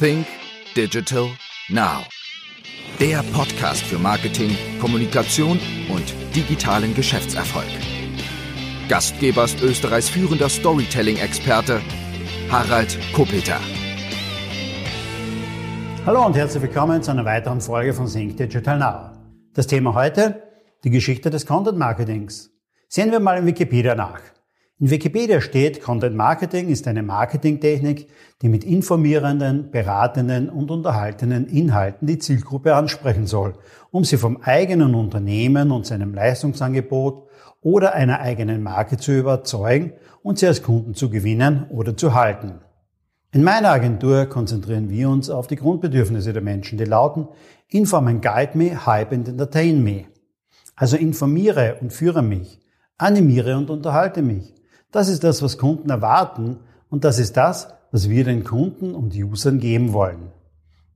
Think Digital Now. Der Podcast für Marketing, Kommunikation und digitalen Geschäftserfolg. Gastgeber ist Österreichs führender Storytelling-Experte Harald Kopeter. Hallo und herzlich willkommen zu einer weiteren Folge von Think Digital Now. Das Thema heute, die Geschichte des Content Marketings. Sehen wir mal in Wikipedia nach. In Wikipedia steht, Content Marketing ist eine Marketingtechnik, die mit informierenden, beratenden und unterhaltenen Inhalten die Zielgruppe ansprechen soll, um sie vom eigenen Unternehmen und seinem Leistungsangebot oder einer eigenen Marke zu überzeugen und sie als Kunden zu gewinnen oder zu halten. In meiner Agentur konzentrieren wir uns auf die Grundbedürfnisse der Menschen, die lauten Inform and Guide Me, Hype and Entertain Me. Also informiere und führe mich, animiere und unterhalte mich. Das ist das, was Kunden erwarten und das ist das, was wir den Kunden und Usern geben wollen.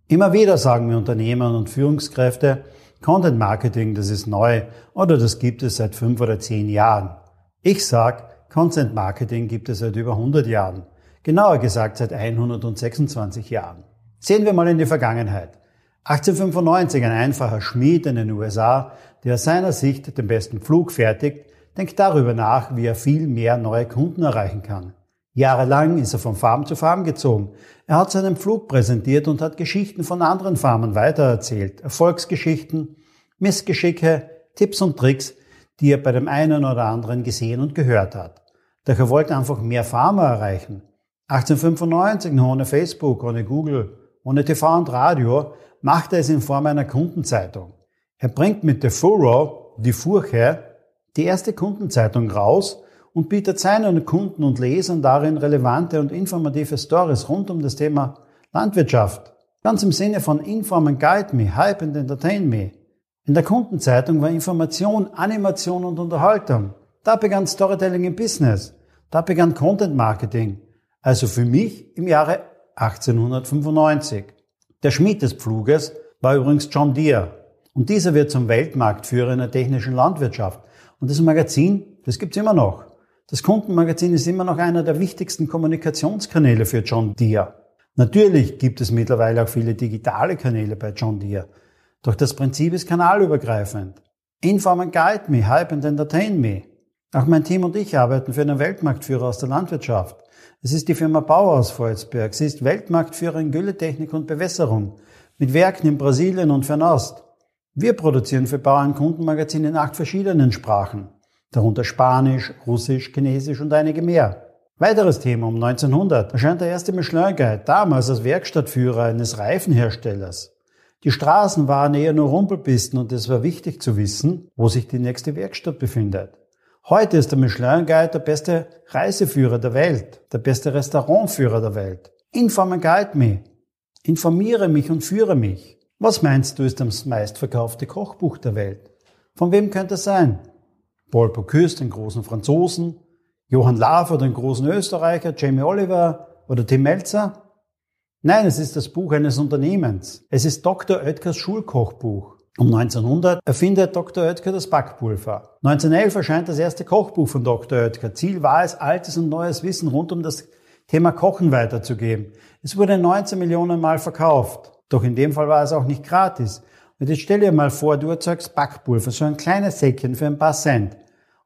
Immer wieder sagen wir Unternehmer und Führungskräfte, Content Marketing, das ist neu oder das gibt es seit fünf oder zehn Jahren. Ich sag, Content Marketing gibt es seit über 100 Jahren. Genauer gesagt seit 126 Jahren. Sehen wir mal in die Vergangenheit. 1895 ein einfacher Schmied in den USA, der aus seiner Sicht den besten Flug fertigt, denkt darüber nach, wie er viel mehr neue Kunden erreichen kann. Jahrelang ist er von Farm zu Farm gezogen. Er hat seinen Flug präsentiert und hat Geschichten von anderen Farmen weitererzählt. Erfolgsgeschichten, Missgeschicke, Tipps und Tricks, die er bei dem einen oder anderen gesehen und gehört hat. Doch er wollte einfach mehr Farmer erreichen. 1895, noch ohne Facebook, ohne Google, ohne TV und Radio, machte er es in Form einer Kundenzeitung. Er bringt mit The Furrow, die Furche, die erste Kundenzeitung raus und bietet seinen Kunden und Lesern darin relevante und informative Stories rund um das Thema Landwirtschaft. Ganz im Sinne von Inform and Guide Me, Hype and Entertain Me. In der Kundenzeitung war Information, Animation und Unterhaltung. Da begann Storytelling im Business. Da begann Content Marketing. Also für mich im Jahre 1895. Der Schmied des Pfluges war übrigens John Deere. Und dieser wird zum Weltmarktführer in der technischen Landwirtschaft. Und das Magazin, das gibt's immer noch. Das Kundenmagazin ist immer noch einer der wichtigsten Kommunikationskanäle für John Deere. Natürlich gibt es mittlerweile auch viele digitale Kanäle bei John Deere. Doch das Prinzip ist kanalübergreifend. Inform and Guide Me, Hype and Entertain Me. Auch mein Team und ich arbeiten für einen Weltmarktführer aus der Landwirtschaft. Es ist die Firma Bauhaus Volzberg. Sie ist Weltmarktführer in Gülletechnik und Bewässerung mit Werken in Brasilien und Fernost. Wir produzieren für Bauern Kundenmagazin in acht verschiedenen Sprachen, darunter Spanisch, Russisch, Chinesisch und einige mehr. Weiteres Thema um 1900 erscheint der erste Michelin Guide, damals als Werkstattführer eines Reifenherstellers. Die Straßen waren eher nur Rumpelpisten und es war wichtig zu wissen, wo sich die nächste Werkstatt befindet. Heute ist der Michelin Guide der beste Reiseführer der Welt, der beste Restaurantführer der Welt. Inform and Guide Me. Informiere mich und führe mich. Was meinst du ist das meistverkaufte Kochbuch der Welt? Von wem könnte es sein? Paul Bocuse, den großen Franzosen, Johann Lafer, den großen Österreicher, Jamie Oliver oder Tim Melzer? Nein, es ist das Buch eines Unternehmens. Es ist Dr. Oetkers Schulkochbuch. Um 1900 erfindet Dr. Oetker das Backpulver. 1911 erscheint das erste Kochbuch von Dr. Oetker. Ziel war es, altes und neues Wissen rund um das Thema Kochen weiterzugeben. Es wurde 19 Millionen Mal verkauft. Doch in dem Fall war es auch nicht gratis. Und jetzt stell dir mal vor, du erzeugst Backpulver, so ein kleines Säckchen für ein paar Cent.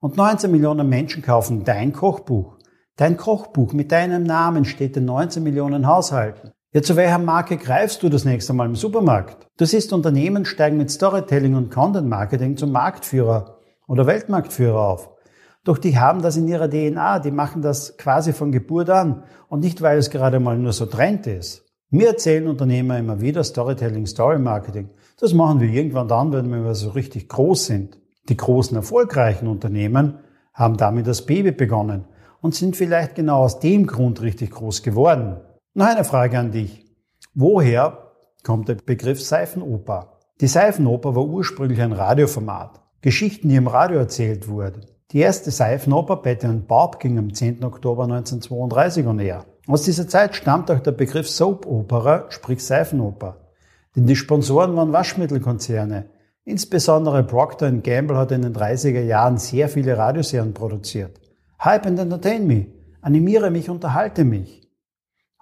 Und 19 Millionen Menschen kaufen dein Kochbuch. Dein Kochbuch mit deinem Namen steht in 19 Millionen Haushalten. Ja, zu welcher Marke greifst du das nächste Mal im Supermarkt? Du siehst, Unternehmen steigen mit Storytelling und Content Marketing zum Marktführer oder Weltmarktführer auf. Doch die haben das in ihrer DNA, die machen das quasi von Geburt an und nicht, weil es gerade mal nur so Trend ist. Mir erzählen Unternehmer immer wieder Storytelling, Story Marketing. Das machen wir irgendwann dann, wenn wir so richtig groß sind. Die großen erfolgreichen Unternehmen haben damit das Baby begonnen und sind vielleicht genau aus dem Grund richtig groß geworden. Noch eine Frage an dich. Woher kommt der Begriff Seifenoper? Die Seifenoper war ursprünglich ein Radioformat. Geschichten, die im Radio erzählt wurden. Die erste Seifenoper Betty und Bob ging am 10. Oktober 1932 on air. Aus dieser Zeit stammt auch der Begriff Soap Opera, sprich Seifenoper. Denn die Sponsoren waren Waschmittelkonzerne. Insbesondere Procter Gamble hat in den 30er Jahren sehr viele Radioserien produziert. Hype and Entertain Me. Animiere mich, unterhalte mich.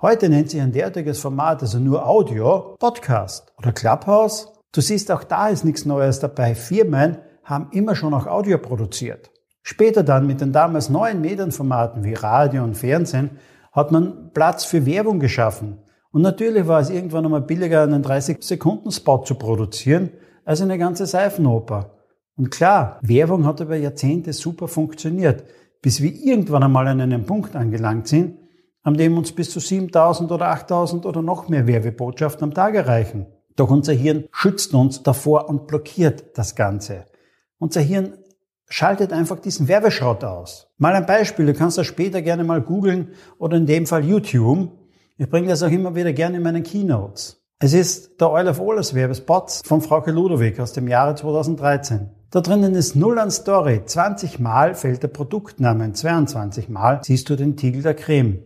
Heute nennt sich ein derartiges Format, also nur Audio, Podcast oder Clubhouse. Du siehst, auch da ist nichts Neues dabei. Firmen haben immer schon auch Audio produziert. Später dann mit den damals neuen Medienformaten wie Radio und Fernsehen hat man Platz für Werbung geschaffen. Und natürlich war es irgendwann einmal billiger, einen 30-Sekunden-Spot zu produzieren, als eine ganze Seifenoper. Und klar, Werbung hat über Jahrzehnte super funktioniert, bis wir irgendwann einmal an einen Punkt angelangt sind, an dem uns bis zu 7000 oder 8000 oder noch mehr Werbebotschaften am Tag erreichen. Doch unser Hirn schützt uns davor und blockiert das Ganze. Unser Hirn schaltet einfach diesen Werbeschrott aus. Mal ein Beispiel, du kannst das später gerne mal googeln oder in dem Fall YouTube. Ich bringe das auch immer wieder gerne in meinen Keynotes. Es ist der Oil of Alles Werbespot von Frauke Ludowig aus dem Jahre 2013. Da drinnen ist null an Story. 20 Mal fällt der Produktname, 22 Mal siehst du den Tiegel der Creme.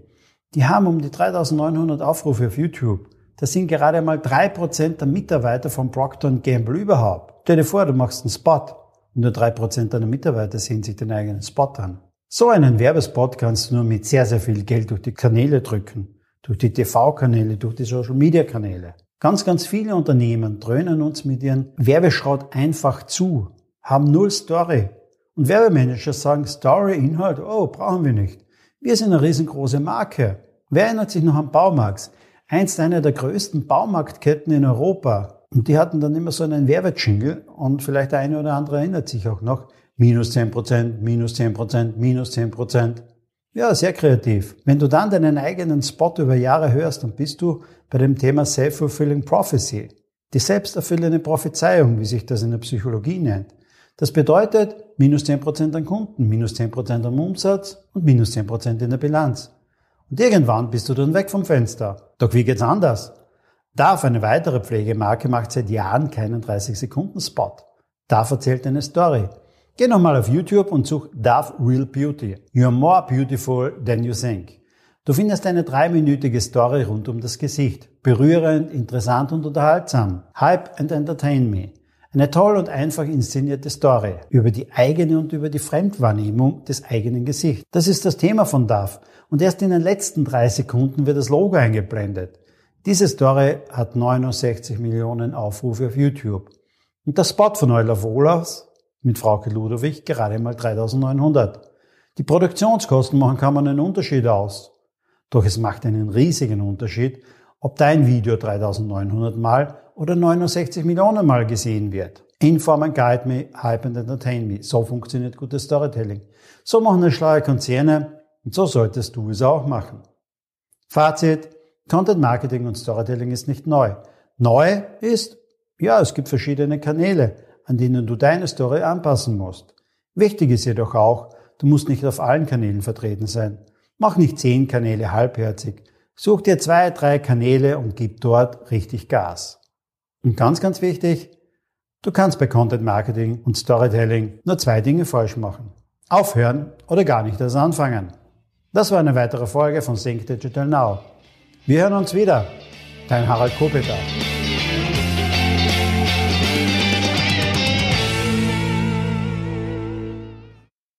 Die haben um die 3900 Aufrufe auf YouTube. Das sind gerade mal 3% der Mitarbeiter von Procter Gamble überhaupt. Stell dir vor, du machst einen Spot nur 3% deiner Mitarbeiter sehen sich den eigenen Spot an. So einen Werbespot kannst du nur mit sehr, sehr viel Geld durch die Kanäle drücken. Durch die TV-Kanäle, durch die Social-Media-Kanäle. Ganz, ganz viele Unternehmen dröhnen uns mit ihren Werbeschrott einfach zu, haben null Story. Und Werbemanager sagen Story, Inhalt, oh, brauchen wir nicht. Wir sind eine riesengroße Marke. Wer erinnert sich noch an Baumarkt? Einst einer der größten Baumarktketten in Europa. Und die hatten dann immer so einen Werbejingle und vielleicht der eine oder andere erinnert sich auch noch. Minus 10 Prozent, minus 10 Prozent, minus 10 Prozent. Ja, sehr kreativ. Wenn du dann deinen eigenen Spot über Jahre hörst, dann bist du bei dem Thema Self-Fulfilling Prophecy. Die selbsterfüllende Prophezeiung, wie sich das in der Psychologie nennt. Das bedeutet minus 10% an Kunden, minus 10% am Umsatz und minus 10% in der Bilanz. Und irgendwann bist du dann weg vom Fenster. Doch wie geht's anders? DAF, eine weitere Pflegemarke, macht seit Jahren keinen 30-Sekunden-Spot. DAF erzählt eine Story. Geh nochmal auf YouTube und such DAF Real Beauty. You're more beautiful than you think. Du findest eine dreiminütige Story rund um das Gesicht. Berührend, interessant und unterhaltsam. Hype and entertain me. Eine toll und einfach inszenierte Story über die eigene und über die Fremdwahrnehmung des eigenen Gesichts. Das ist das Thema von DAF. Und erst in den letzten drei Sekunden wird das Logo eingeblendet. Diese Story hat 69 Millionen Aufrufe auf YouTube. Und der Spot von Euler Wohlers mit Frauke Ludowig gerade mal 3900. Die Produktionskosten machen kaum einen Unterschied aus. Doch es macht einen riesigen Unterschied, ob dein Video 3900 Mal oder 69 Millionen Mal gesehen wird. Inform and guide me, hype and entertain me. So funktioniert gutes Storytelling. So machen es schlaue Konzerne und so solltest du es auch machen. Fazit. Content Marketing und Storytelling ist nicht neu. Neu ist, ja, es gibt verschiedene Kanäle, an denen du deine Story anpassen musst. Wichtig ist jedoch auch, du musst nicht auf allen Kanälen vertreten sein. Mach nicht zehn Kanäle halbherzig. Such dir zwei, drei Kanäle und gib dort richtig Gas. Und ganz, ganz wichtig, du kannst bei Content Marketing und Storytelling nur zwei Dinge falsch machen. Aufhören oder gar nicht erst anfangen. Das war eine weitere Folge von Think Digital Now. Wir hören uns wieder. Dein Harald Kopeter.